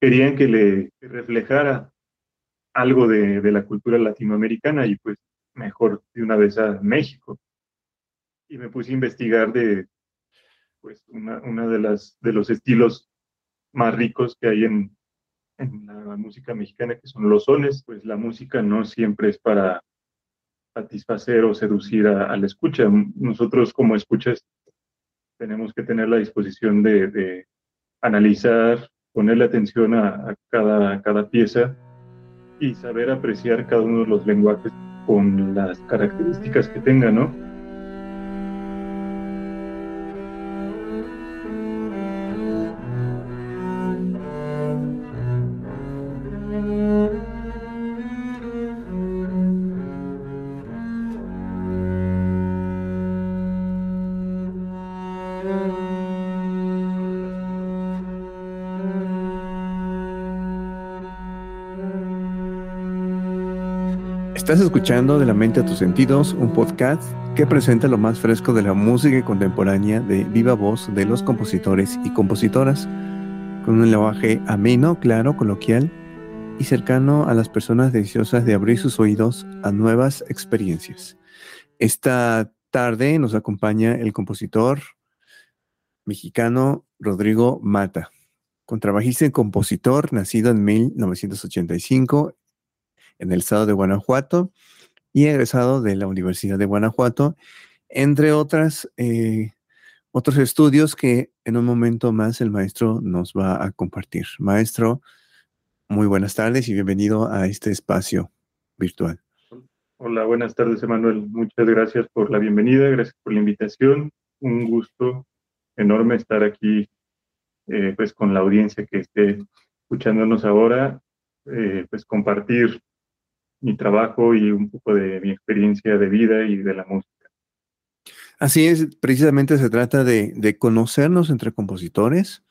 querían que le reflejara algo de, de, la cultura latinoamericana y pues mejor de una vez a México. Y me puse a investigar de pues una, una de las de los estilos más ricos que hay en, en la música mexicana, que son los sones, pues la música no siempre es para satisfacer o seducir a, la escucha. Nosotros como escuchas tenemos que tener la disposición de, de analizar, ponerle atención a, cada, cada pieza y saber apreciar cada uno de los lenguajes con las características que tenga, ¿no? Estás escuchando De la mente a tus sentidos, un podcast que presenta lo más fresco de la música contemporánea de viva voz de los compositores y compositoras, con un lenguaje ameno, claro, coloquial y cercano a las personas deseosas de abrir sus oídos a nuevas experiencias. Esta tarde nos acompaña el compositor mexicano Rodrigo Mata, contrabajista y compositor, nacido en 1985 en el estado de Guanajuato y egresado de la Universidad de Guanajuato, entre otras, eh, otros estudios que en un momento más el maestro nos va a compartir. Maestro, muy buenas tardes y bienvenido a este espacio virtual. Hola, buenas tardes, Emanuel. Muchas gracias por la bienvenida, gracias por la invitación. Un gusto enorme estar aquí, eh, pues, con la audiencia que esté escuchándonos ahora, eh, pues, compartir mi trabajo y un poco de mi experiencia de vida y de la música. Así es, precisamente se trata de, de conocernos entre compositores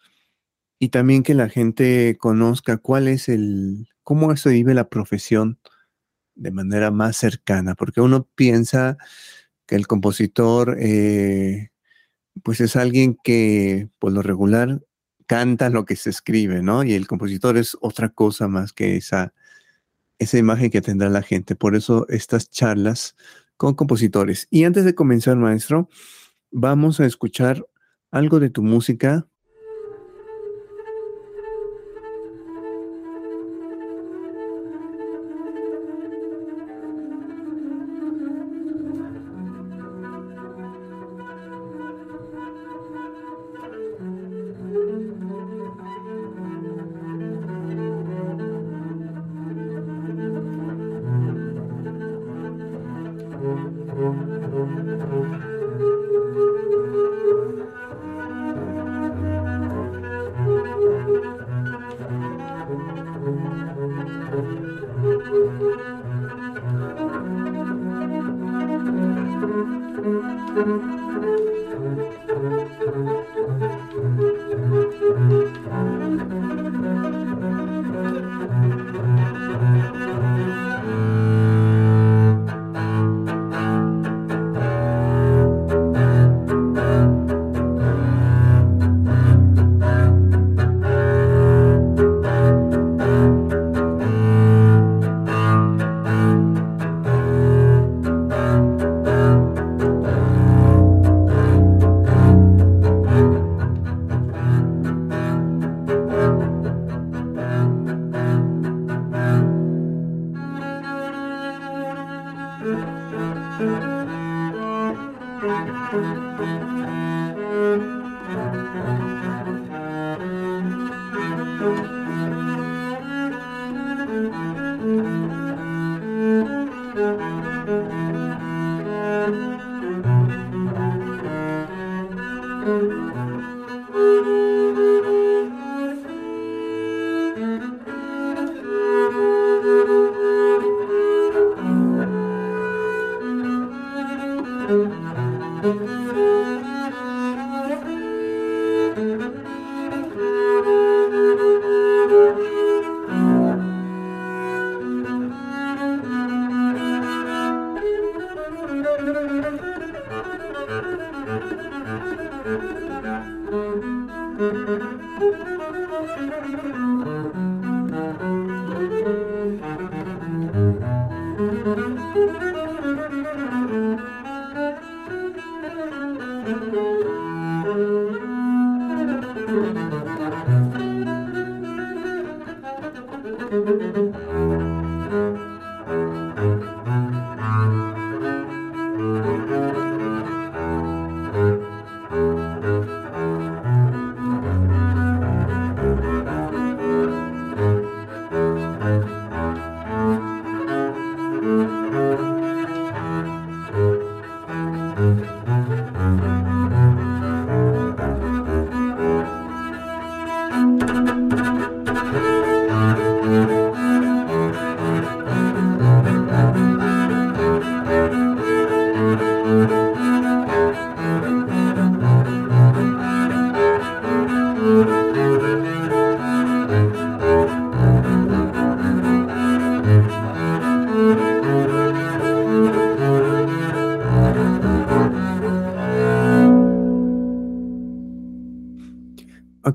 y también que la gente conozca cuál es el, cómo se vive la profesión de manera más cercana, porque uno piensa que el compositor, eh, pues es alguien que por lo regular canta lo que se escribe, ¿no? Y el compositor es otra cosa más que esa esa imagen que tendrá la gente. Por eso estas charlas con compositores. Y antes de comenzar, maestro, vamos a escuchar algo de tu música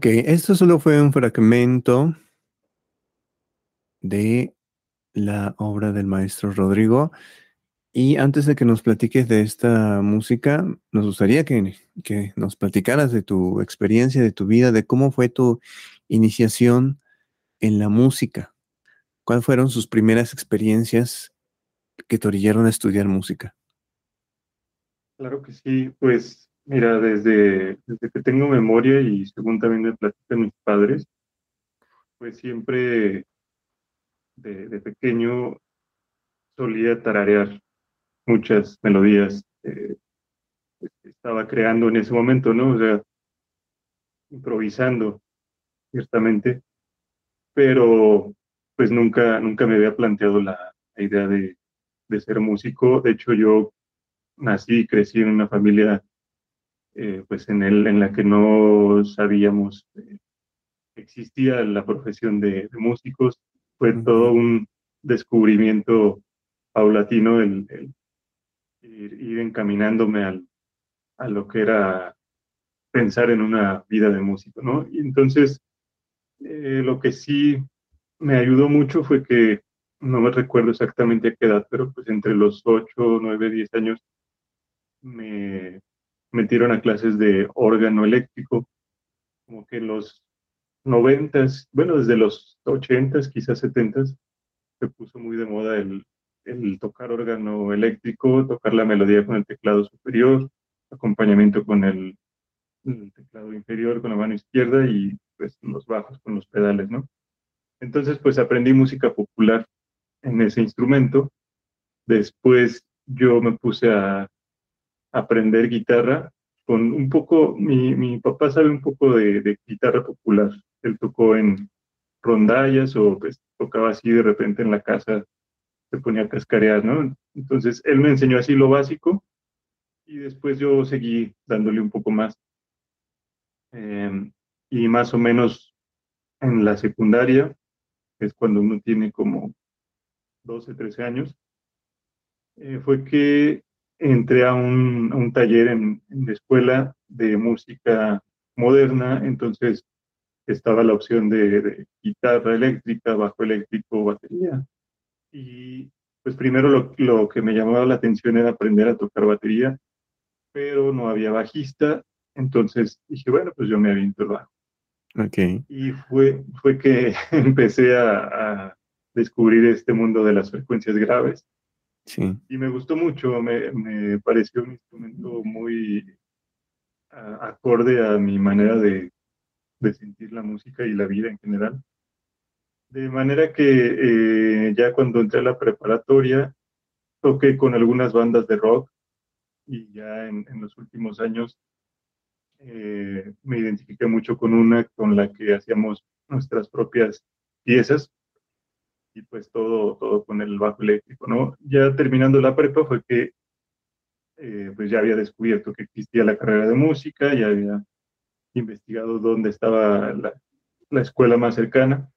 Ok, esto solo fue un fragmento de la obra del maestro Rodrigo. Y antes de que nos platiques de esta música, nos gustaría que, que, nos platicaras de tu experiencia, de tu vida, de cómo fue tu iniciación en la música. ¿Cuáles fueron sus primeras experiencias que te orillaron a estudiar música? Claro que sí, pues Mira, desde, que tengo memoria y según también me platican mis padres, pues siempre de, pequeño solía tararear muchas melodías que estaba creando en ese momento, ¿no? O sea, improvisando, ciertamente, pero pues nunca, nunca me había planteado la, idea de, de, ser músico. De hecho, yo nací y crecí en una familia eh, pues en, el, en la que no sabíamos que existía la profesión de, músicos. Fue todo un descubrimiento paulatino el, ir, encaminándome al, a lo que era pensar en una vida de músico, ¿no? Y entonces, eh, lo que sí me ayudó mucho fue que, no me recuerdo exactamente a qué edad, pero pues entre los 8, 9, 10 años, me, metieron a clases de órgano eléctrico, como que en los noventas, bueno, desde los ochentas, quizás setentas, se puso muy de moda el, el tocar órgano eléctrico, tocar la melodía con el teclado superior, acompañamiento con el, el, teclado inferior con la mano izquierda y pues los bajos con los pedales, ¿no? Entonces pues aprendí música popular en ese instrumento. Después yo me puse a aprender guitarra con un poco, mi, mi papá sabe un poco de, guitarra popular. Él tocó en rondallas o pues, tocaba así de repente en la casa, se ponía a cascarear, ¿no? Entonces él me enseñó así lo básico y después yo seguí dándole un poco más. Em, y más o menos en la secundaria, es cuando uno tiene como 12, 13 años, eh, fue que entré a un, taller en, la escuela de música moderna, entonces estaba la opción de, guitarra eléctrica, bajo eléctrico, batería. Y pues primero lo, lo, que me llamaba la atención era aprender a tocar batería, pero no había bajista, entonces dije, bueno, pues yo me aviento el bajo. Okay. Y fue, fue que empecé a, a descubrir este mundo de las frecuencias graves y me gustó mucho, me, me pareció un instrumento muy acorde a mi manera de, de, sentir la música y la vida en general. De manera que eh, ya cuando entré a la preparatoria, toqué con algunas bandas de rock y ya en, en los últimos años eh, me identifiqué mucho con una con la que hacíamos nuestras propias piezas y pues todo, todo con el bajo eléctrico, ¿no? Ya terminando la prepa fue que eh, pues ya había descubierto que existía la carrera de música, ya había investigado dónde estaba la, la escuela más cercana,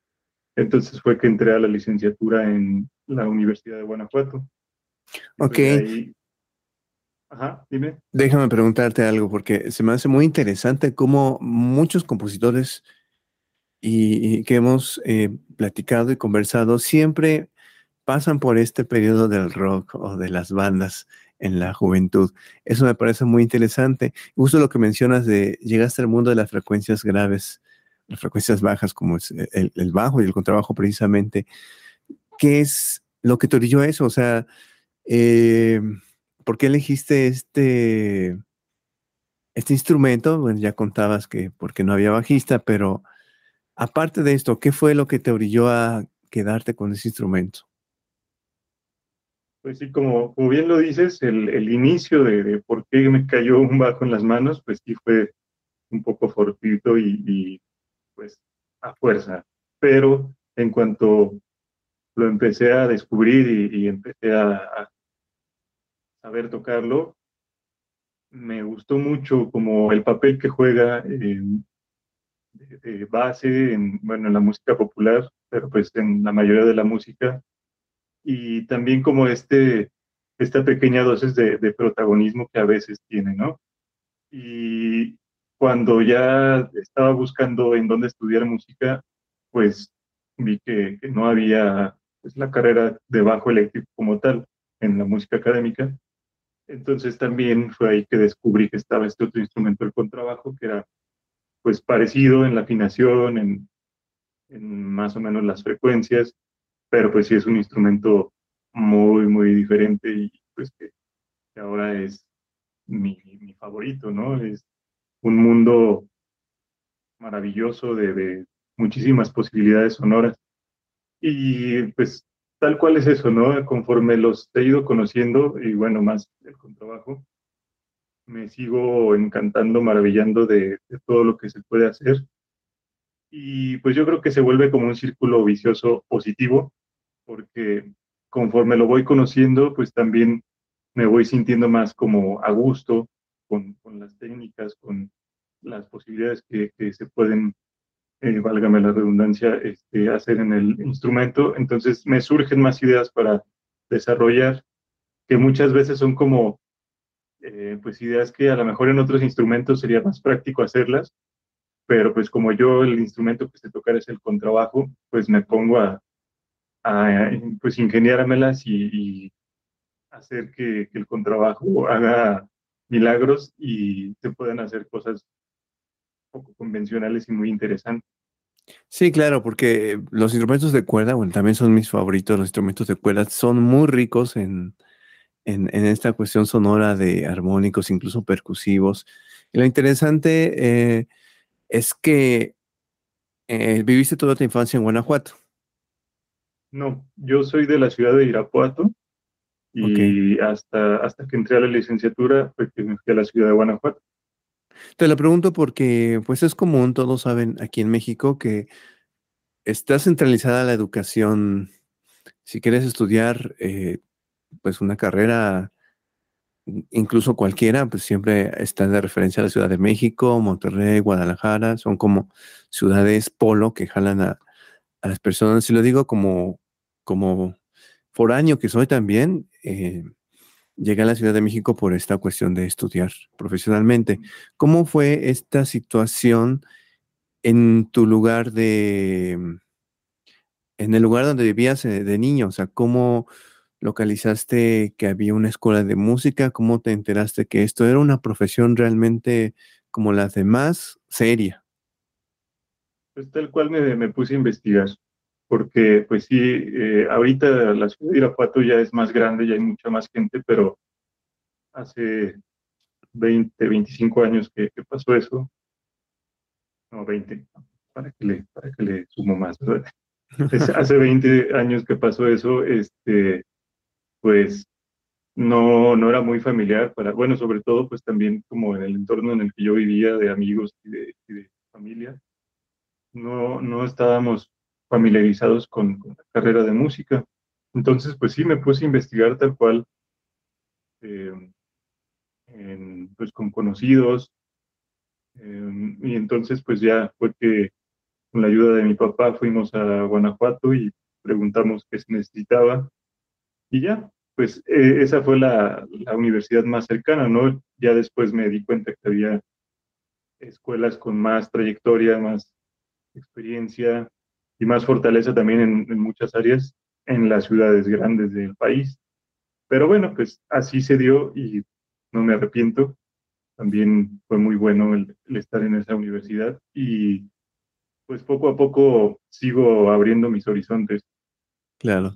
entonces fue que entré a la licenciatura en la Universidad de Guanajuato. Pues, ok. Ajá, dime. Déjame preguntarte algo, porque se me hace muy interesante cómo muchos compositores y, que hemos eh, platicado y conversado siempre pasan por este periodo del rock o de las bandas en la juventud. Eso me parece muy interesante. Justo lo que mencionas de llegaste al mundo de las frecuencias graves las frecuencias bajas como es el, bajo y el contrabajo precisamente. ¿Qué es lo que te orilló eso? O sea, eh, ¿por qué elegiste este, este instrumento? Bueno, ya contabas que porque no había bajista, pero aparte de esto, ¿qué fue lo que te orilló a quedarte con ese instrumento? Pues sí, como, como bien lo dices, el, inicio de, por qué me cayó un bajo en las manos, pues sí fue un poco fortuito y, pues a fuerza. Pero en cuanto lo empecé a descubrir y, empecé a, saber tocarlo, me gustó mucho como el papel que juega de, base en, bueno, en la música popular, pero pues en la mayoría de la música y también como este, esta pequeña dosis de, protagonismo que a veces tiene, ¿no? Y cuando ya estaba buscando en dónde estudiar música, pues vi que, no había pues, la carrera de bajo eléctrico como tal en la música académica. Entonces también fue ahí que descubrí que estaba este otro instrumento, el contrabajo, que era pues parecido en la afinación, en, más o menos las frecuencias, pero pues sí es un instrumento muy, muy diferente y pues que, ahora es mi, favorito, ¿no? Es un mundo maravilloso de, muchísimas posibilidades sonoras. Y pues tal cual es eso, ¿no? Conforme los he ido conociendo, y bueno, más el contrabajo, me sigo encantando, maravillando de, todo lo que se puede hacer. Y pues yo creo que se vuelve como un círculo vicioso positivo, porque conforme lo voy conociendo, pues también me voy sintiendo más como a gusto con, las técnicas, con las posibilidades que, se pueden, eh, válgame la redundancia, este, hacer en el instrumento. Entonces me surgen más ideas para desarrollar, que muchas veces son como, eh, pues ideas que a lo mejor en otros instrumentos sería más práctico hacerlas, pero pues como yo el instrumento que se tocar es el contrabajo, pues me pongo a, a pues ingeniármelas y, hacer que, el contrabajo haga milagros y se puedan hacer cosas poco convencionales y muy interesantes. Sí, claro, porque los instrumentos de cuerda, bueno, también son mis favoritos, los instrumentos de cuerda son muy ricos en, en, esta cuestión sonora de armónicos, incluso percusivos. Y lo interesante eh, es que eh, viviste toda tu infancia en Guanajuato. No, yo soy de la ciudad de Irapuato y hasta, hasta que entré a la licenciatura fue que me fui a la ciudad de Guanajuato. Te lo pregunto porque pues es común, todos saben aquí en México que está centralizada la educación. Si quieres estudiar eh, pues una carrera, incluso cualquiera, pues siempre está de referencia a la Ciudad de México, Monterrey, Guadalajara, son como ciudades polo que jalan a, a las personas. Y lo digo como como foráneo que soy también, eh, llegué a la Ciudad de México por esta cuestión de estudiar profesionalmente. ¿Cómo fue esta situación en tu lugar de, en el lugar donde vivías eh, de niño? O sea, ¿cómo localizaste que había una escuela de música? ¿Cómo te enteraste que esto era una profesión realmente como las demás, seria? Pues tal cual me, me puse a investigar porque pues sí, eh, ahorita la ciudad de Irapuato ya es más grande, ya hay mucha más gente, pero hace 20, 25 años que, pasó eso, no, 20, para que le, para que le sumo más, hace 20 años que pasó eso, este, pues no, no era muy familiar para, bueno, sobre todo pues también como en el entorno en el que yo vivía de amigos y de, y familia, no, no estábamos familiarizados con, la carrera de música. Entonces, pues sí, me puse a investigar tal cual, eh, pues con conocidos, eh, y entonces pues ya fue que con la ayuda de mi papá fuimos a Guanajuato y preguntamos qué se necesitaba, y ya, pues eh, esa fue la, la universidad más cercana, ¿no? Ya después me di cuenta que había escuelas con más trayectoria, más experiencia, y más fortaleza también en, muchas áreas en las ciudades grandes del país. Pero bueno, pues así se dio y no me arrepiento. También fue muy bueno el, estar en esa universidad y pues poco a poco sigo abriendo mis horizontes. Claro.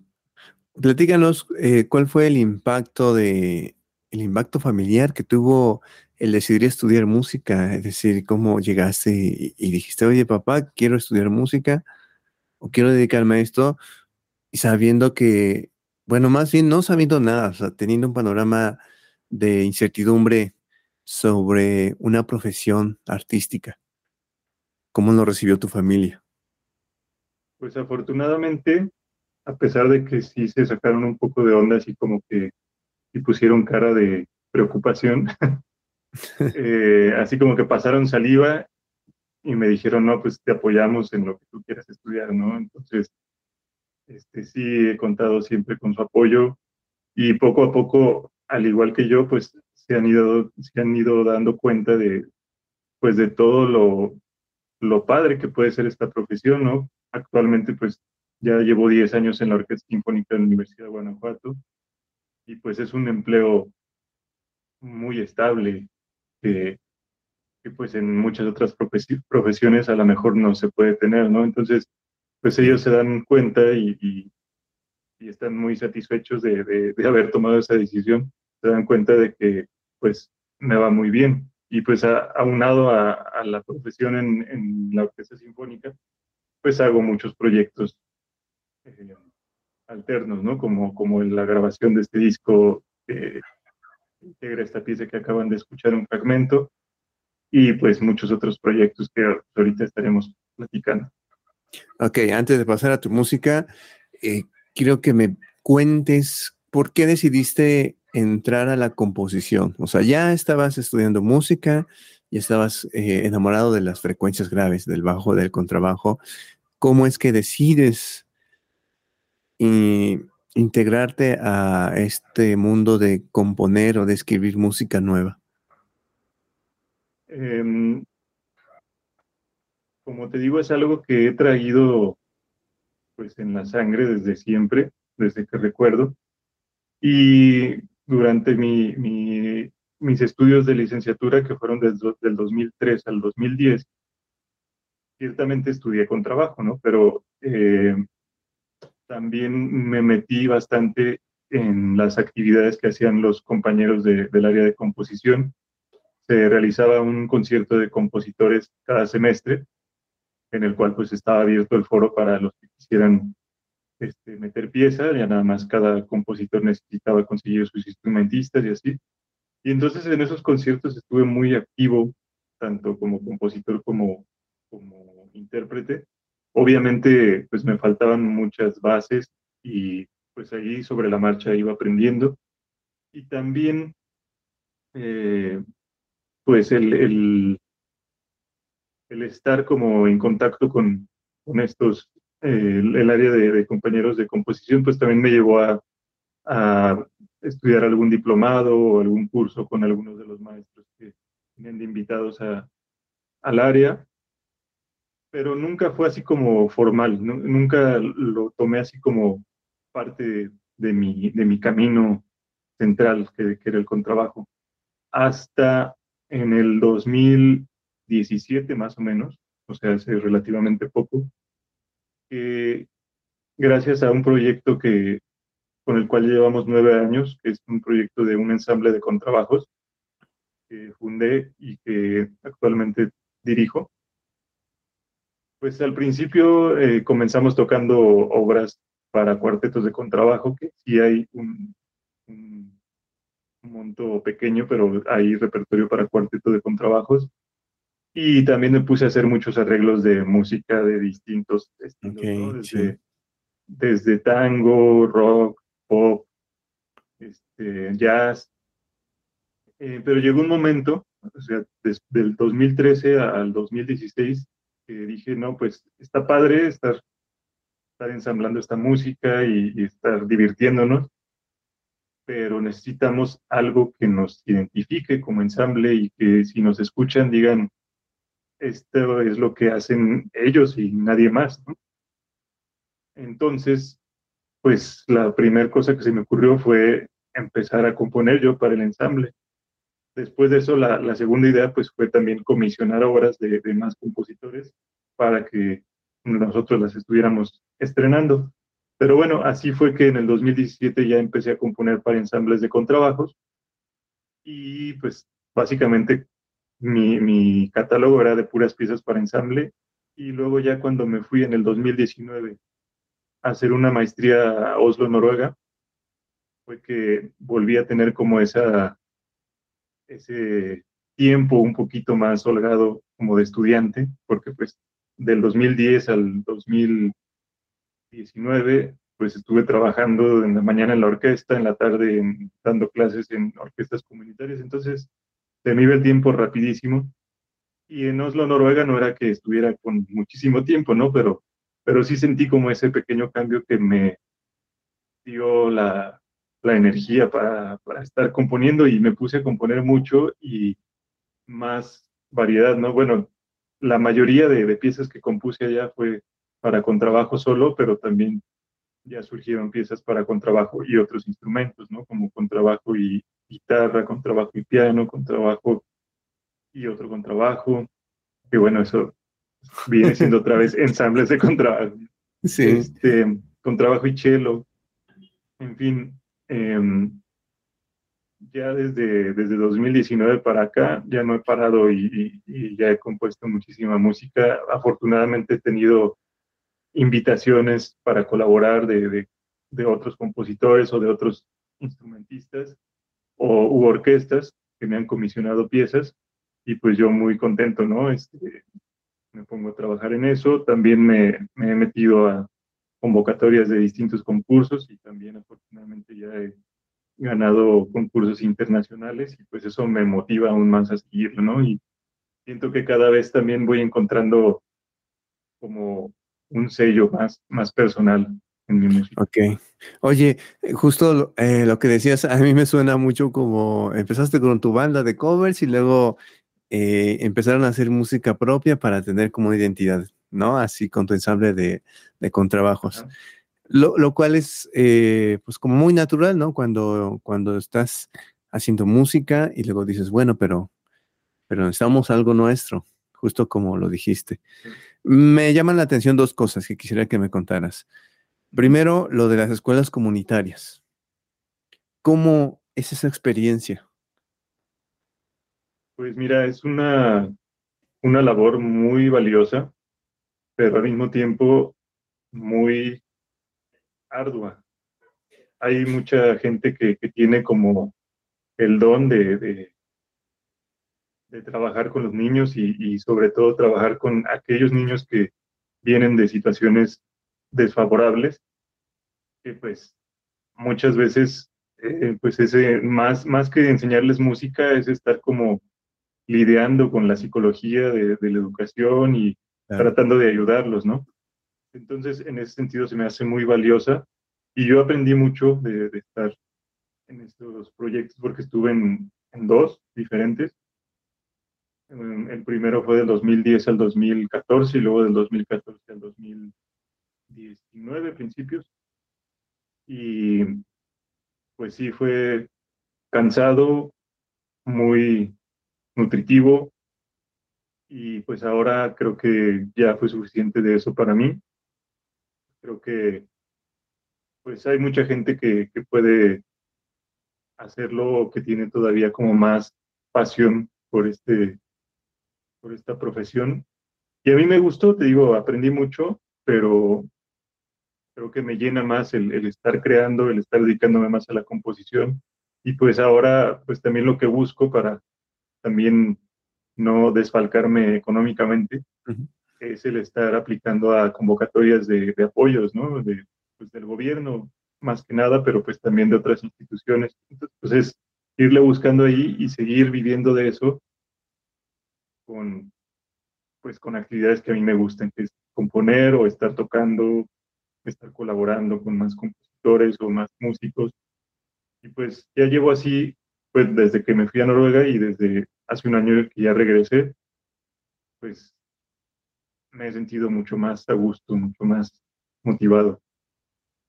Platícanos, eh, ¿cuál fue el impacto de el impacto familiar que tuvo el decidir estudiar música? Es decir, ¿cómo llegaste y, y dijiste, oye, papá, quiero estudiar música o quiero dedicarme a esto? Y sabiendo que, bueno, más bien no sabiendo nada, o sea, teniendo un panorama de incertidumbre sobre una profesión artística. ¿Cómo lo recibió tu familia? Pues afortunadamente, a pesar de que sí se sacaron un poco de onda, así como que y pusieron cara de preocupación, eh, así como que pasaron saliva y me dijeron, no, pues te apoyamos en lo que tú quieras estudiar, ¿no? Entonces, este, sí he contado siempre con su apoyo y poco a poco, al igual que yo, pues se han ido, se han ido dando cuenta de, pues de todo lo, lo padre que puede ser esta profesión, ¿no? Actualmente, pues ya llevo 10 años en la Orquesta Sinfónica de la Universidad de Guanajuato y pues es un empleo muy estable que, que pues en muchas otras profesiones a lo mejor no se puede tener, ¿no? Entonces, pues ellos se dan cuenta y, y, están muy satisfechos de, de, haber tomado esa decisión, se dan cuenta de que pues me va muy bien. Y pues aunado a, a, la profesión en, en, la orquesta sinfónica, pues hago muchos proyectos eh, alternos, ¿no? Como, como la grabación de este disco que integra esta pieza que acaban de escuchar un fragmento y pues muchos otros proyectos que ahorita estaremos platicando. Ok, antes de pasar a tu música, eh, quiero que me cuentes por qué decidiste entrar a la composición. O sea, ya estabas estudiando música, y estabas eh, enamorado de las frecuencias graves, del bajo, del contrabajo. ¿Cómo es que decides integrarte a este mundo de componer o de escribir música nueva? Em, como te digo, es algo que he traído pues en la sangre desde siempre, desde que recuerdo. Y durante mi, mis estudios de licenciatura, que fueron desde del 2003 al 2010, ciertamente estudié con trabajo, ¿no? Pero eh, también me metí bastante en las actividades que hacían los compañeros del área de composición. Se realizaba un concierto de compositores cada semestre en el cual pues estaba abierto el foro para los que quisieran este, meter pieza, ya nada más cada compositor necesitaba conseguir sus instrumentistas y así. Y entonces en esos conciertos estuve muy activo, tanto como compositor como, como intérprete. Obviamente pues me faltaban muchas bases y pues ahí sobre la marcha iba aprendiendo. Y también eh, pues el, el, estar como en contacto con, con estos, eh, el, área de, compañeros de composición, pues también me llevó a, a, estudiar algún diplomado o algún curso con algunos de los maestros que vienen de invitados a, al área, pero nunca fue así como formal, nunca lo tomé así como parte de, mi, de mi camino central, que, que era el contrabajo. Hasta en el 2000, 17 más o menos, o sea, hace relativamente poco, gracias a un proyecto que, con el cual llevamos nueve años, que es un proyecto de un ensamble de contrabajos que fundé y que actualmente dirijo. Pues al principio eh, comenzamos tocando obras para cuartetos de contrabajo, que sí hay un, un monto pequeño, pero hay repertorio para cuarteto de contrabajos. Y también me puse a hacer muchos arreglos de música de distintos estilos, desde, tango, rock, pop, este, jazz. Eh, pero llegó un momento, o sea, desde el 2013 al 2016, dije, no, pues está padre estar, estar ensamblando esta música y, y estar divirtiéndonos, pero necesitamos algo que nos identifique como ensamble y que si nos escuchan digan, esto es lo que hacen ellos y nadie más. Entonces, pues la primera cosa que se me ocurrió fue empezar a componer yo para el ensamble. Después de eso, la, segunda idea pues fue también comisionar obras de, más compositores para que nosotros las estuviéramos estrenando. Pero bueno, así fue que en el 2017 ya empecé a componer para ensambles de contrabajos y pues básicamente mi, mi catálogo era de puras piezas para ensamble y luego ya cuando me fui en el 2019 a hacer una maestría a Oslo, Noruega, fue que volví a tener como esa, ese tiempo un poquito más holgado como de estudiante, porque pues del 2010 al 2019 pues estuve trabajando en la mañana en la orquesta, en la tarde dando clases en orquestas comunitarias, entonces se me iba el tiempo rapidísimo. Y en Oslo, Noruega, no era que estuviera con muchísimo tiempo, ¿no? Pero, pero sí sentí como ese pequeño cambio que me dio la, la energía para, para, estar componiendo y me puse a componer mucho y más variedad, ¿no? Bueno, la mayoría de, de piezas que compuse allá fue para contrabajo solo, pero también ya surgieron piezas para contrabajo y otros instrumentos, ¿no? Como contrabajo y guitarra, contrabajo y piano, contrabajo y otro contrabajo. Que bueno, eso viene siendo otra vez ensambles de contrabajo. Sí. Este, contrabajo y cello. En fin, em, ya desde, desde 2019 para acá ya no he parado y, y, ya he compuesto muchísima música. Afortunadamente he tenido invitaciones para colaborar de, de, otros compositores o de otros instrumentistas o u orquestas que me han comisionado piezas y pues yo muy contento, ¿no? Este, me pongo a trabajar en eso. También me, me he metido a convocatorias de distintos concursos y también afortunadamente ya he ganado concursos internacionales y pues eso me motiva aún más a seguirlo, ¿no? Y siento que cada vez también voy encontrando como un sello más, más personal en mi música. Ok. Oye, justo eh, lo que decías, a mí me suena mucho como empezaste con tu banda de covers y luego eh, empezaron a hacer música propia para tener como identidad, ¿no? Así con tu ensamble de, de contrabajos. Lo, lo, cual es eh, pues como muy natural, ¿no? Cuando, cuando estás haciendo música y luego dices, bueno, pero, pero necesitamos algo nuestro, justo como lo dijiste. Me llaman la atención dos cosas que quisiera que me contaras. Primero, lo de las escuelas comunitarias. ¿Cómo es esa experiencia? Pues mira, es una, una labor muy valiosa, pero al mismo tiempo muy ardua. Hay mucha gente que, tiene como el don de, de trabajar con los niños y, sobre todo trabajar con aquellos niños que vienen de situaciones desfavorables, que pues muchas veces, eh, pues ese, más, más que enseñarles música, es estar como lidiando con la psicología de, la educación y tratando de ayudarlos, ¿no? Entonces, en ese sentido se me hace muy valiosa y yo aprendí mucho de, estar en estos proyectos porque estuve en dos diferentes el primero fue del 2010 al 2014 y luego del 2014 al 2019 principios. Y pues sí, fue cansado, muy nutritivo y pues ahora creo que ya fue suficiente de eso para mí. Creo que pues hay mucha gente que, que puede hacerlo que tiene todavía como más pasión por este por esta profesión. Y a mí me gustó, te digo, aprendí mucho, pero creo que me llena más el, estar creando, el estar dedicándome más a la composición. Y pues ahora, pues también lo que busco para también no desfalcarme económicamente es el estar aplicando a convocatorias de, apoyos, ¿no? De, pues, del gobierno, más que nada, pero pues también de otras instituciones. Entonces, pues es irle buscando ahí y seguir viviendo de eso con, pues, con actividades que a mí me gustan, que es componer o estar tocando, estar colaborando con más compositores o más músicos. Y pues ya llevo así, pues desde que me fui a Noruega y desde hace un año que ya regresé, pues me he sentido mucho más a gusto, mucho más motivado.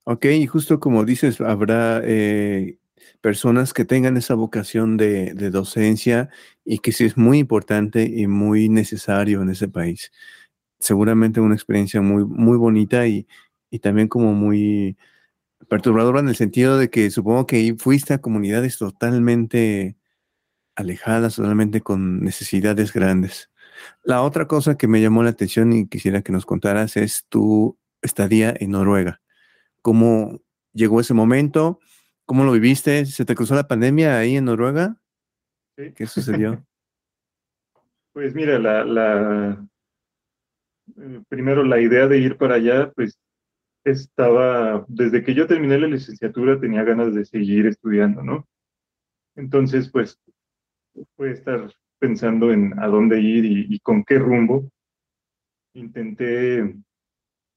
Ok, y justo como dices, habrá eh, personas que tengan esa vocación de, docencia y que sí es muy importante y muy necesario en ese país. seguramente una experiencia muy, muy bonita y, y también como muy perturbadora en el sentido de que supongo que fuiste a comunidades totalmente alejadas, totalmente con necesidades grandes. La otra cosa que me llamó la atención y quisiera que nos contaras es tu estadía en Noruega. ¿Cómo llegó ese momento? ¿Cómo lo viviste? ¿Se te cruzó la pandemia ahí en Noruega? ¿Qué sucedió? pues mira, la, la, eh, primero la idea de ir para allá, pues estaba, desde que yo terminé la licenciatura tenía ganas de seguir estudiando, ¿no? Entonces, pues, fue estar pensando en a dónde ir y, con qué rumbo. Intenté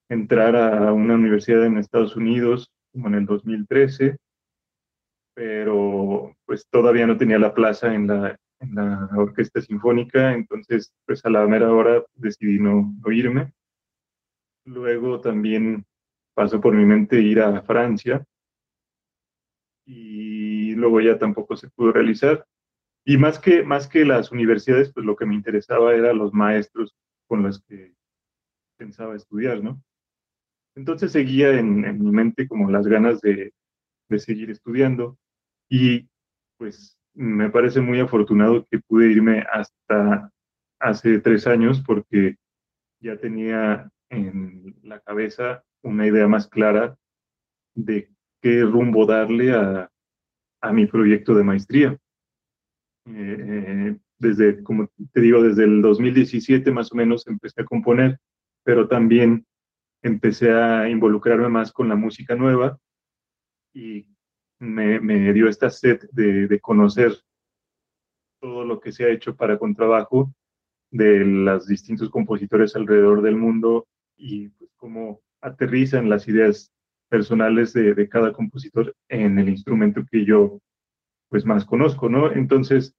entrar a una universidad en Estados Unidos como en el 2013, pero pues todavía no tenía la plaza en la, en la orquesta sinfónica, entonces pues a la mera hora decidí no, no irme. Luego también pasó por mi mente ir a Francia y luego ya tampoco se pudo realizar. Y más que, más que las universidades, pues lo que me interesaba era los maestros con los que pensaba estudiar, ¿no? Entonces seguía en, mi mente como las ganas de, de seguir estudiando y pues me parece muy afortunado que pude irme hasta hace tres años porque ya tenía en la cabeza una idea más clara de qué rumbo darle a, a mi proyecto de maestría. Eh, desde, como te digo, desde el 2017 más o menos empecé a componer, pero también empecé a involucrarme más con la música nueva y me, me dio esta sed de, de, conocer todo lo que se ha hecho para contrabajo de los distintos compositores alrededor del mundo y pues, cómo aterrizan las ideas personales de, de, cada compositor en el instrumento que yo pues más conozco, ¿no? Entonces,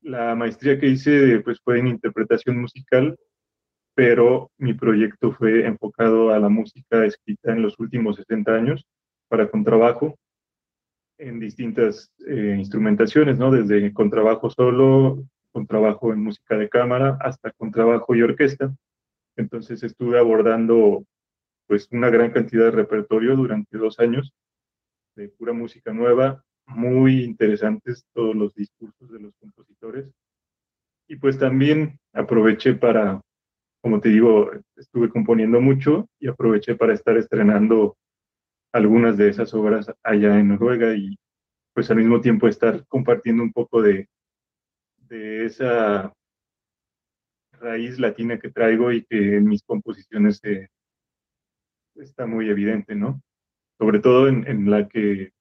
la maestría que hice pues fue en interpretación musical, pero mi proyecto fue enfocado a la música escrita en los últimos 60 años para contrabajo en distintas eh, instrumentaciones, ¿no? Desde contrabajo solo, contrabajo en música de cámara, hasta contrabajo y orquesta. Entonces estuve abordando pues una gran cantidad de repertorio durante dos años de pura música nueva, muy interesantes todos los discursos de los compositores. Y pues también aproveché para, como te digo, estuve componiendo mucho y aproveché para estar estrenando algunas de esas obras allá en Noruega y pues al mismo tiempo estar compartiendo un poco de, de esa raíz latina que traigo y que en mis composiciones está muy evidente, ¿no? Sobre todo en, en, la que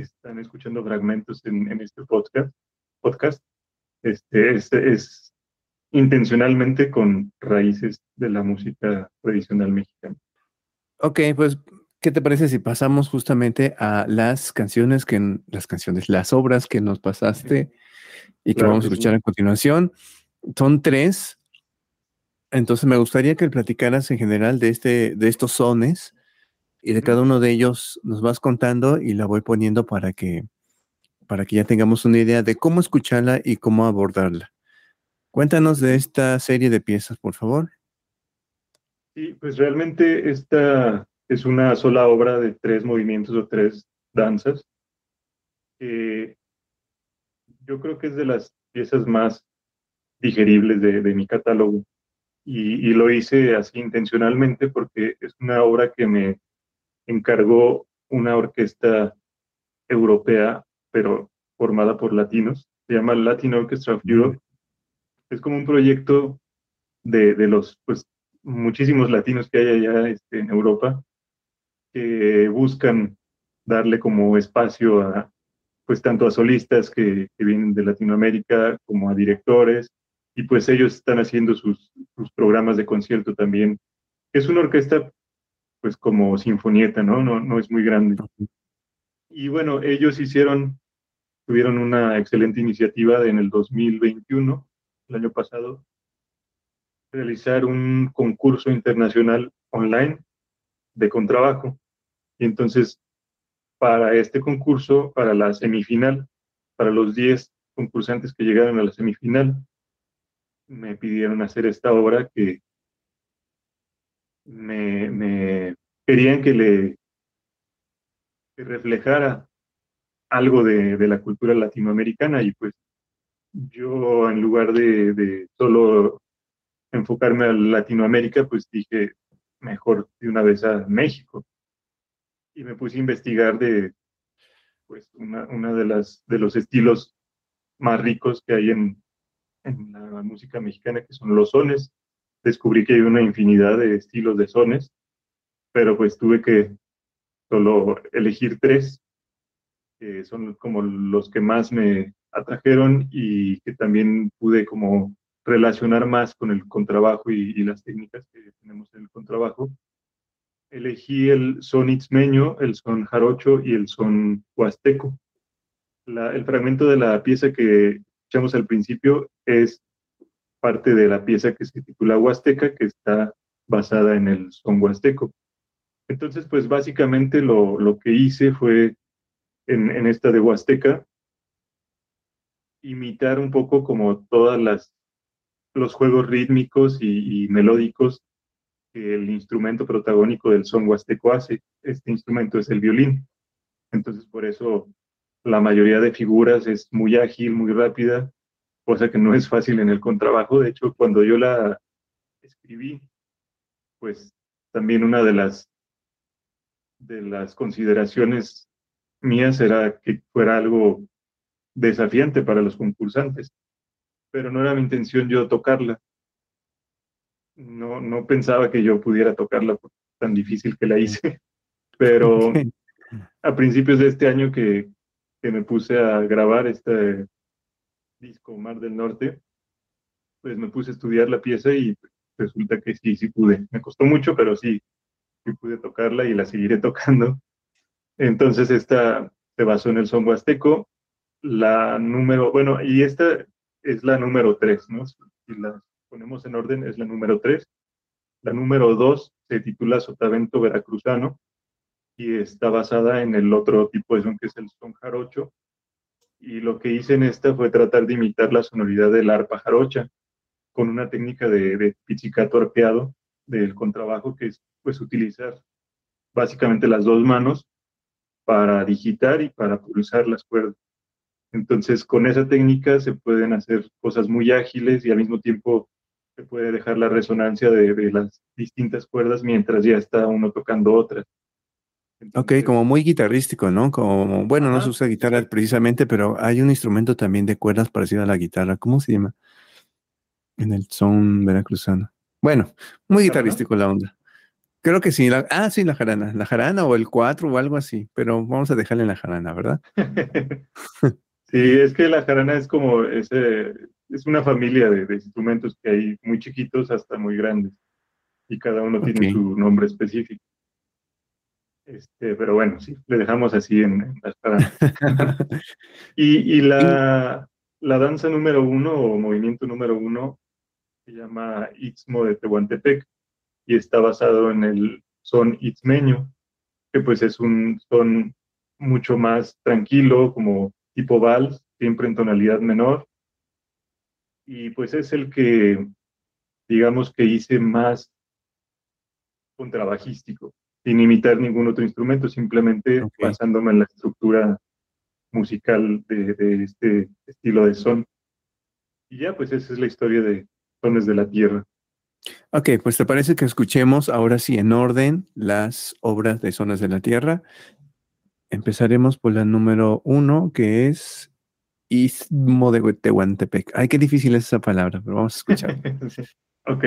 están escuchando fragmentos en, en este podcast. podcast. Este, es intencionalmente con raíces de la música tradicional mexicana. Ok, pues ¿Qué te parece si pasamos justamente a las canciones que las canciones, las obras que nos pasaste y que vamos a escuchar a continuación? Son tres. Entonces me gustaría que platicaras en general de este, de estos sones y de cada uno de ellos nos vas contando y la voy poniendo para que, para que ya tengamos una idea de cómo escucharla y cómo abordarla. Cuéntanos de esta serie de piezas, por favor. Sí, pues realmente esta es una sola obra de tres movimientos o tres danzas. yo creo que es de las piezas más digeribles de, mi catálogo. Y, lo hice así intencionalmente porque es una obra que me encargó una orquesta europea, pero formada por latinos. Se llama Latin Orchestra of Europe. Es como un proyecto de, de los pues, muchísimos latinos que hay allá este, en Europa que buscan darle como espacio a, pues tanto a solistas que, vienen de Latinoamérica como a directores, y pues ellos están haciendo sus, programas de concierto también. Es una orquesta pues como sinfonieta, ¿no? No, no es muy grande. Y bueno, ellos hicieron, tuvieron una excelente iniciativa en el 2021, el año pasado, realizar un concurso internacional online de contrabajo. Y entonces, para este concurso, para la semifinal, para los 10 concursantes que llegaron a la semifinal, me pidieron hacer esta obra que me, querían que le reflejara algo de, la cultura latinoamericana y pues yo en lugar de, solo enfocarme a Latinoamérica, pues dije mejor de una vez a México. Y me puse a investigar de pues una de las de los estilos más ricos que hay en, en la música mexicana, que son los sones. Descubrí que hay una infinidad de estilos de sones, pero pues tuve que solo elegir tres, que son como los que más me atrajeron y que también pude como relacionar más con el contrabajo y, las técnicas que tenemos en el contrabajo. Elegí el son itzmeño, el son jarocho y el son huasteco. el fragmento de la pieza que escuchamos al principio es parte de la pieza que se titula Huasteca, que está basada en el son huasteco. Entonces, pues básicamente lo, lo que hice fue en, en, esta de Huasteca, imitar un poco como todas las los juegos rítmicos y, y melódicos que el instrumento protagónico del son huasteco hace. Este instrumento es el violín. Entonces, por eso la mayoría de figuras es muy ágil, muy rápida, cosa que no es fácil en el contrabajo. De hecho, cuando yo la escribí, pues también una de las de las consideraciones mías era que fuera algo desafiante para los concursantes, pero no era mi intención yo tocarla. No, no pensaba que yo pudiera tocarla por tan difícil que la hice, pero a principios de este año que, que me puse a grabar este disco Mar del Norte, pues me puse a estudiar la pieza y resulta que sí, sí pude. Me costó mucho, pero sí, sí pude tocarla y la seguiré tocando. Entonces esta se basó en el son huasteco. La número, bueno, y esta es la número tres, ¿no? Si la ponemos en orden, es la número tres. La número dos se titula Sotavento Veracruzano y está basada en el otro tipo de son que es el son jarocho, y lo que hice en esta fue tratar de imitar la sonoridad del arpa jarocha con una técnica de, pizzicato arpeado del contrabajo que es pues utilizar básicamente las dos manos para digitar y para pulsar las cuerdas. Entonces, con esa técnica se pueden hacer cosas muy ágiles y al mismo tiempo se puede dejar la resonancia de, de las distintas cuerdas mientras ya está uno tocando otras ok, como muy guitarrístico, ¿no? Como, bueno, no se usa guitarra precisamente, pero hay un instrumento también de cuerdas parecido a la guitarra. ¿Cómo se llama? En el son veracruzano. Bueno, muy guitarrístico la onda. Creo que sí. ah, sí, la jarana. La jarana o el cuatro o algo así, pero vamos a dejarle la jarana, ¿verdad? sí, es que la jarana es como ese, es una familia de, instrumentos que hay muy chiquitos hasta muy grandes y cada uno tiene su nombre específico. Este, pero bueno, sí, le dejamos así en, la y, y la, la, danza número uno o movimiento número uno se llama Istmo de Tehuantepec y está basado en el son itzmeño, que pues es un son mucho más tranquilo, como tipo vals, siempre en tonalidad menor. Y pues es el que, digamos que hice más contrabajístico sin imitar ningún otro instrumento, simplemente basándome en la estructura musical de, este estilo de son. Y ya, pues esa es la historia de Sones de la Tierra. Ok, pues te parece que escuchemos ahora sí en orden las obras de Sones de la Tierra. Empezaremos por la número uno, que es Istmo de Tehuantepec. Ay, qué difícil es esa palabra, pero vamos a escuchar. ok.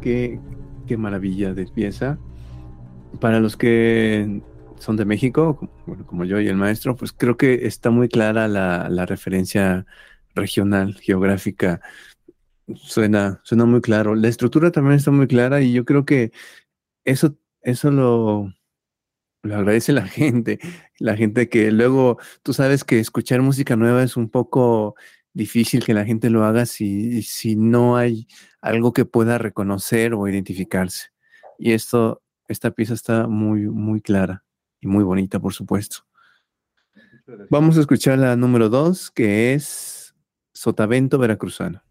Qué, maravilla de pieza. Para los que son de México, como, como yo y el maestro, pues creo que está muy clara la, referencia regional, geográfica. Suena, suena muy claro. La estructura también está muy clara y yo creo que eso, eso lo, lo agradece la gente. La gente que luego, tú sabes que escuchar música nueva es un poco difícil que la gente lo haga si, si no hay algo que pueda reconocer o identificarse. Y esto, esta pieza está muy, muy clara y muy bonita, por supuesto. Vamos a escuchar la número dos, que es Sotavento Veracruzano.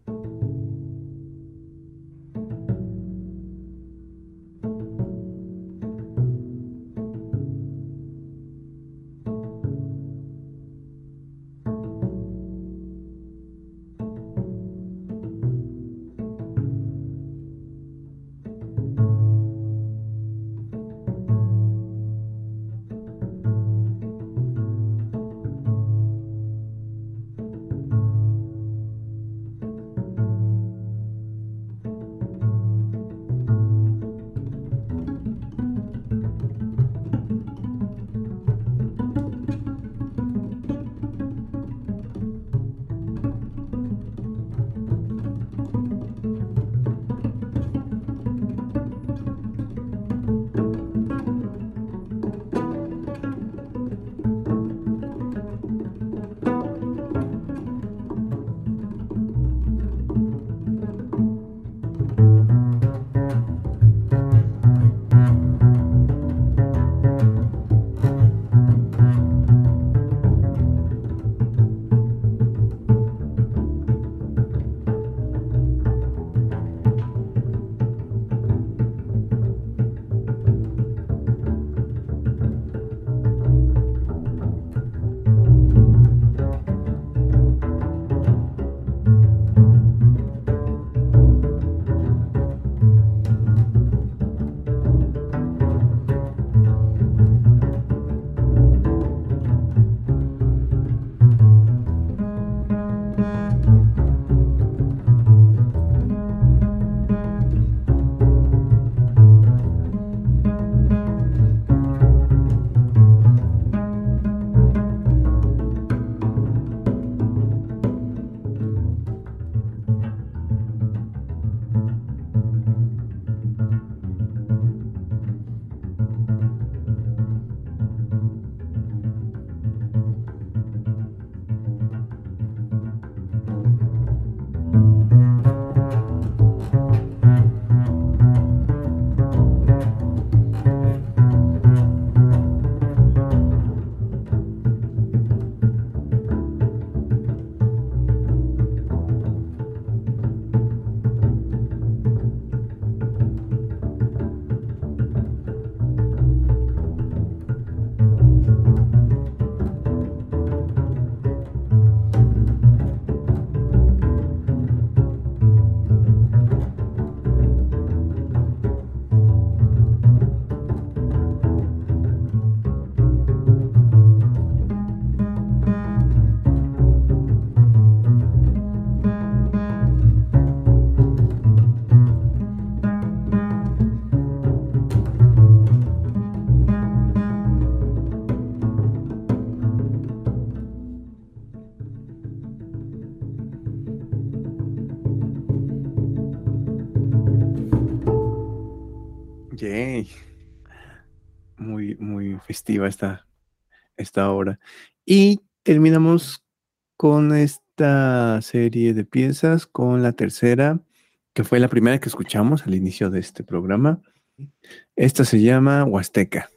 Festiva esta, esta hora. Y terminamos con esta serie de piezas, con la tercera, que fue la primera que escuchamos al inicio de este programa. Esta se llama Huasteca.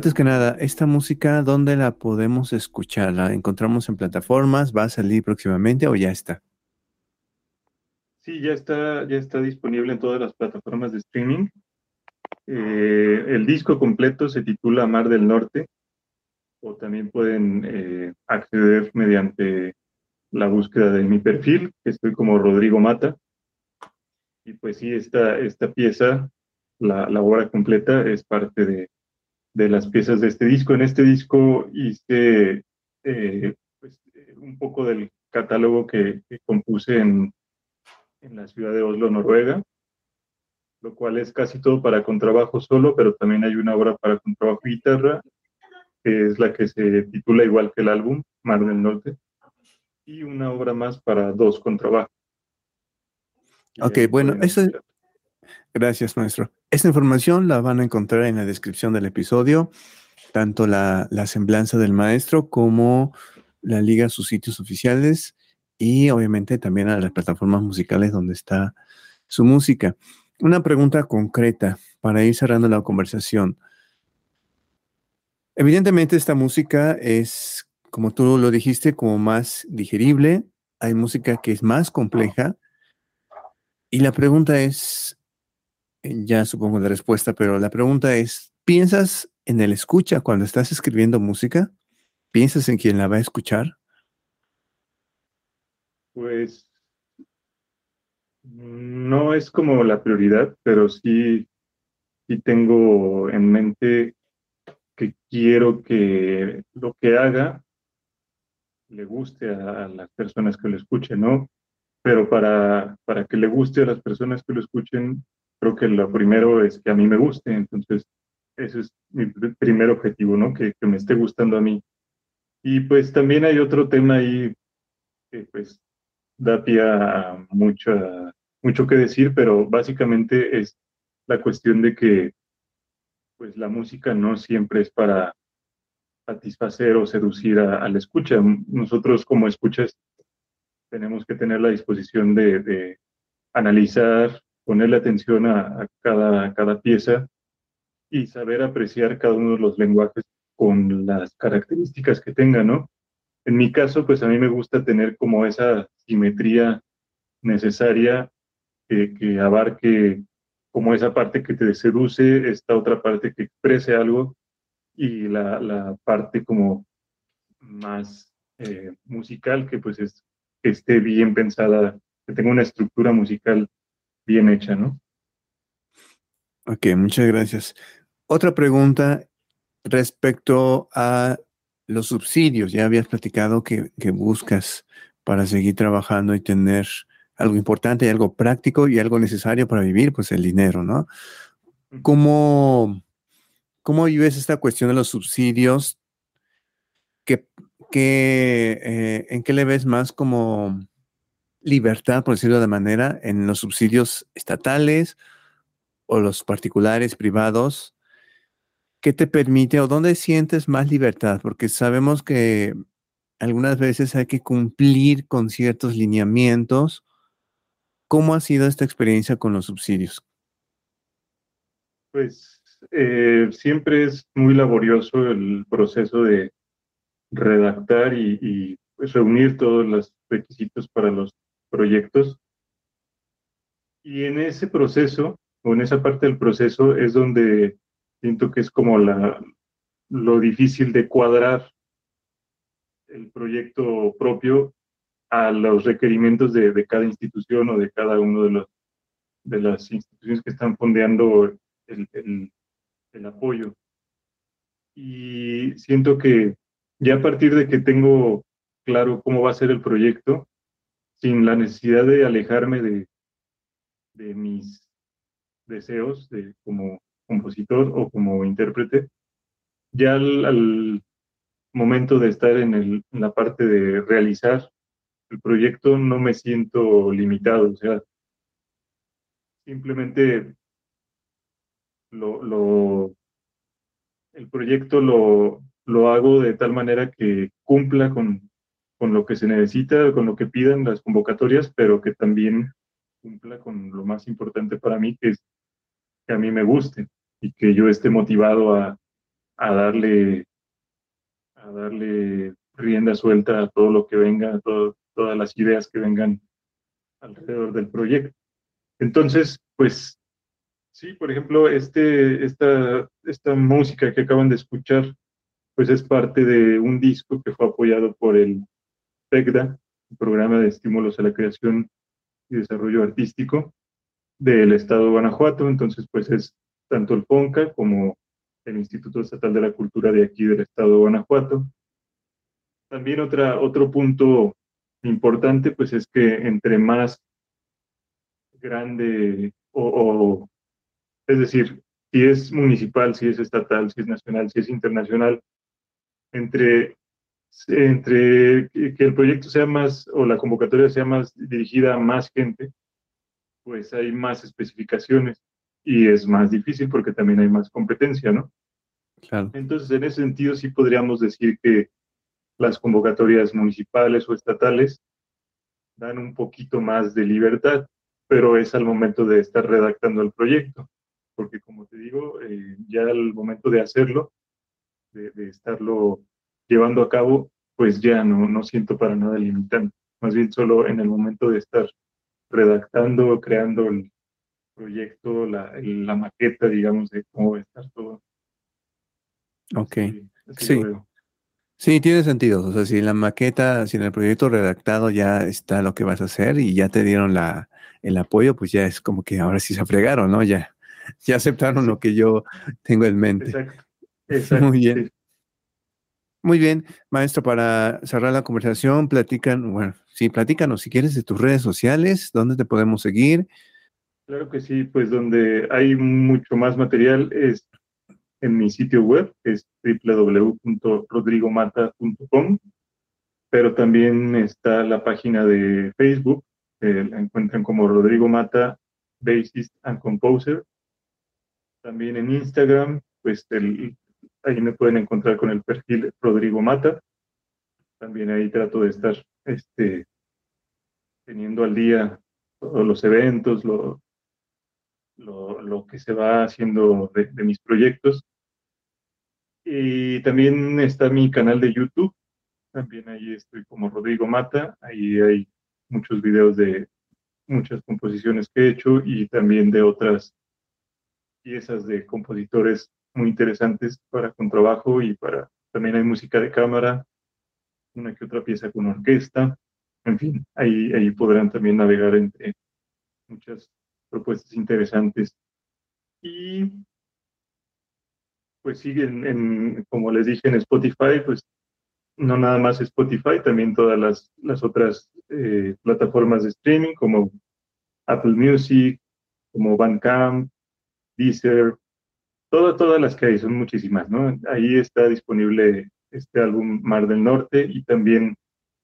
Antes que nada, ¿esta música dónde la podemos escuchar? ¿La encontramos en plataformas? ¿Va a salir próximamente o ya está? Sí, ya está, ya está disponible en todas las plataformas de streaming. Eh, el disco completo se titula Mar del Norte o también pueden eh, acceder mediante la búsqueda de mi perfil, que estoy como Rodrigo Mata. Y pues sí, esta, esta pieza, la, la obra completa, es parte de, de las piezas de este disco. En este disco hice eh, pues, un poco del catálogo que, compuse en, en, la ciudad de Oslo, Noruega, lo cual es casi todo para contrabajo solo, pero también hay una obra para contrabajo y guitarra, que es la que se titula igual que el álbum, Mar del Norte, y una obra más para dos contrabajos. Ok, bueno, eso, Gracias, maestro. Esta información la van a encontrar en la descripción del episodio, tanto la, semblanza del maestro como la liga a sus sitios oficiales y obviamente también a las plataformas musicales donde está su música. Una pregunta concreta para ir cerrando la conversación. Evidentemente esta música es, como tú lo dijiste, como más digerible. Hay música que es más compleja. Y la pregunta es, ya supongo la respuesta, pero la pregunta es, ¿piensas en el escucha cuando estás escribiendo música? ¿Piensas en quién la va a escuchar? Pues no es como la prioridad, pero sí, sí tengo en mente que quiero que lo que haga le guste a, las personas que lo escuchen, ¿no? Pero para, para que le guste a las personas que lo escuchen, creo que lo primero es que a mí me guste, entonces ese es mi primer objetivo, ¿no? Que, me esté gustando a mí. Y pues también hay otro tema ahí que pues da pie a mucho, mucho que decir, pero básicamente es la cuestión de que pues la música no siempre es para satisfacer o seducir a, la escucha. Nosotros como escuchas tenemos que tener la disposición de, de analizar, ponerle atención a, cada, cada pieza y saber apreciar cada uno de los lenguajes con las características que tenga, ¿no? En mi caso, pues a mí me gusta tener como esa simetría necesaria que, abarque como esa parte que te seduce, esta otra parte que exprese algo y la, parte como más eh, musical que pues es, que esté bien pensada, que tenga una estructura musical bien hecha, ¿no? Ok, muchas gracias. Otra pregunta respecto a los subsidios, ya habías platicado que, que buscas para seguir trabajando y tener algo importante y algo práctico y algo necesario para vivir, pues el dinero, ¿no? ¿Cómo, cómo vives esta cuestión de los subsidios? ¿Qué, eh, ¿En qué le ves más como libertad, por decirlo de manera, en los subsidios estatales o los particulares, privados? ¿Qué te permite o dónde sientes más libertad? Porque sabemos que algunas veces hay que cumplir con ciertos lineamientos ¿Cómo ha sido esta experiencia con los subsidios? Pues eh, siempre es muy laborioso el proceso de redactar y, pues, reunir todos los requisitos para los proyectos. Y en ese proceso, o en esa parte del proceso, es donde siento que es como la, lo difícil de cuadrar el proyecto propio a los requerimientos de, cada institución o de cada uno de, los, de las instituciones que están fondeando el, el, apoyo. Y siento que ya a partir de que tengo claro cómo va a ser el proyecto, sin la necesidad de alejarme de, mis deseos de, como compositor o como intérprete, ya al, momento de estar en, la parte de realizar el proyecto no me siento limitado, o sea, simplemente el proyecto lo, lo, hago de tal manera que cumpla con, con lo que se necesita, con lo que pidan las convocatorias, pero que también cumpla con lo más importante para mí, que es que a mí me guste y que yo esté motivado a, a darle a darle rienda suelta a todo lo que venga, a todo, todas las ideas que vengan alrededor del proyecto. Entonces, pues sí, por ejemplo, este, esta, esta música que acaban de escuchar, pues es parte de un disco que fue apoyado por el PECDA, el Programa de Estímulos a la Creación y Desarrollo Artístico del Estado de Guanajuato. Entonces, pues es tanto el PONCA como el Instituto Estatal de la Cultura de aquí del Estado de Guanajuato. También otra, otro punto importante pues es que entre más grande o, es decir, si es municipal, si es estatal, si es nacional, si es internacional, entre, entre que el proyecto sea más o la convocatoria sea más dirigida a más gente, pues hay más especificaciones y es más difícil porque también hay más competencia, ¿no? Claro. Entonces, en ese sentido, sí podríamos decir que las convocatorias municipales o estatales dan un poquito más de libertad, pero es al momento de estar redactando el proyecto, porque como te digo, eh, ya al momento de hacerlo, de, estarlo llevando a cabo, pues ya no, no siento para nada limitante, más bien solo en el momento de estar redactando, creando el proyecto, la, la maqueta, digamos, de cómo va a estar todo. Ok. sí. Sí, tiene sentido. O sea, si en la maqueta, si en el proyecto redactado ya está lo que vas a hacer y ya te dieron la, el apoyo, pues ya es como que ahora sí se fregaron, ¿no? Ya, ya aceptaron lo que yo tengo en mente. Exacto. Muy bien. Muy bien, maestro, para cerrar la conversación, platican, bueno, sí, platícanos si quieres de tus redes sociales, dónde te podemos seguir. Claro que sí, pues donde hay mucho más material es en mi sitio web, es www.rodrigomata.com, pero también está la página de Facebook, la encuentran como Rodrigo Mata, Bassist and Composer. También en Instagram, pues ahí me pueden encontrar con el perfil Rodrigo Mata. También ahí trato de estar este, teniendo al día todos los eventos, lo, lo, que se va haciendo de, mis proyectos. Y también está mi canal de YouTube. También ahí estoy como Rodrigo Mata. Ahí hay muchos videos de muchas composiciones que he hecho y también de otras piezas de compositores muy interesantes para contrabajo y para también hay música de cámara, una que otra pieza con orquesta. En fin, ahí, ahí podrán también navegar entre muchas propuestas interesantes. Y pues siguen, en, como les dije, en Spotify, pues no nada más Spotify, también todas las, las otras eh, plataformas de streaming como Apple Music, como Bandcamp, Deezer, todas, todas las que hay, son muchísimas, ¿no? Ahí está disponible este álbum Mar del Norte y también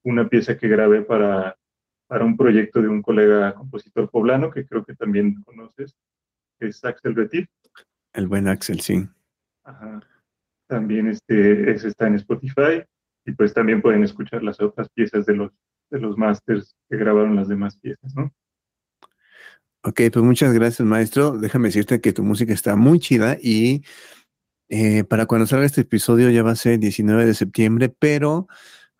una pieza que grabé para, para un proyecto de un colega compositor poblano que creo que también conoces, que es Axel Retif. El buen Axel, sí. Ajá. También este, ese está en Spotify y pues también pueden escuchar las otras piezas de los, de los masters que grabaron las demás piezas, ¿no? Ok, pues muchas gracias, maestro. Déjame decirte que tu música está muy chida y eh, para cuando salga este episodio ya va a ser 19 de septiembre, pero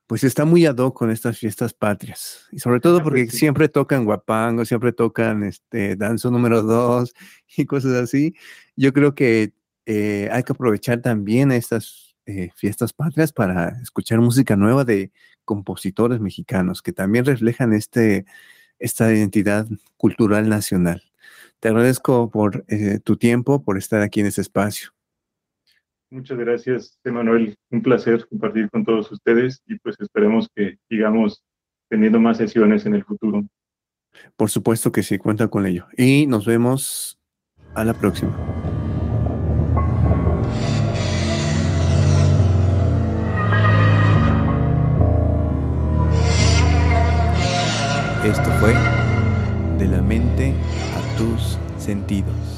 pues está muy ad hoc con estas fiestas patrias. Y sobre todo porque siempre tocan guapango, siempre tocan este danzo número dos y cosas así. Yo creo que eh, hay que aprovechar también estas eh, fiestas patrias para escuchar música nueva de compositores mexicanos que también reflejan este, esta identidad cultural nacional. Te agradezco por eh, tu tiempo, por estar aquí en este espacio. Muchas gracias, Emanuel. Un placer compartir con todos ustedes y pues esperemos que sigamos teniendo más sesiones en el futuro. Por supuesto que sí, cuenta con ello. Y nos vemos a la próxima. Esto fue De la mente a tus sentidos.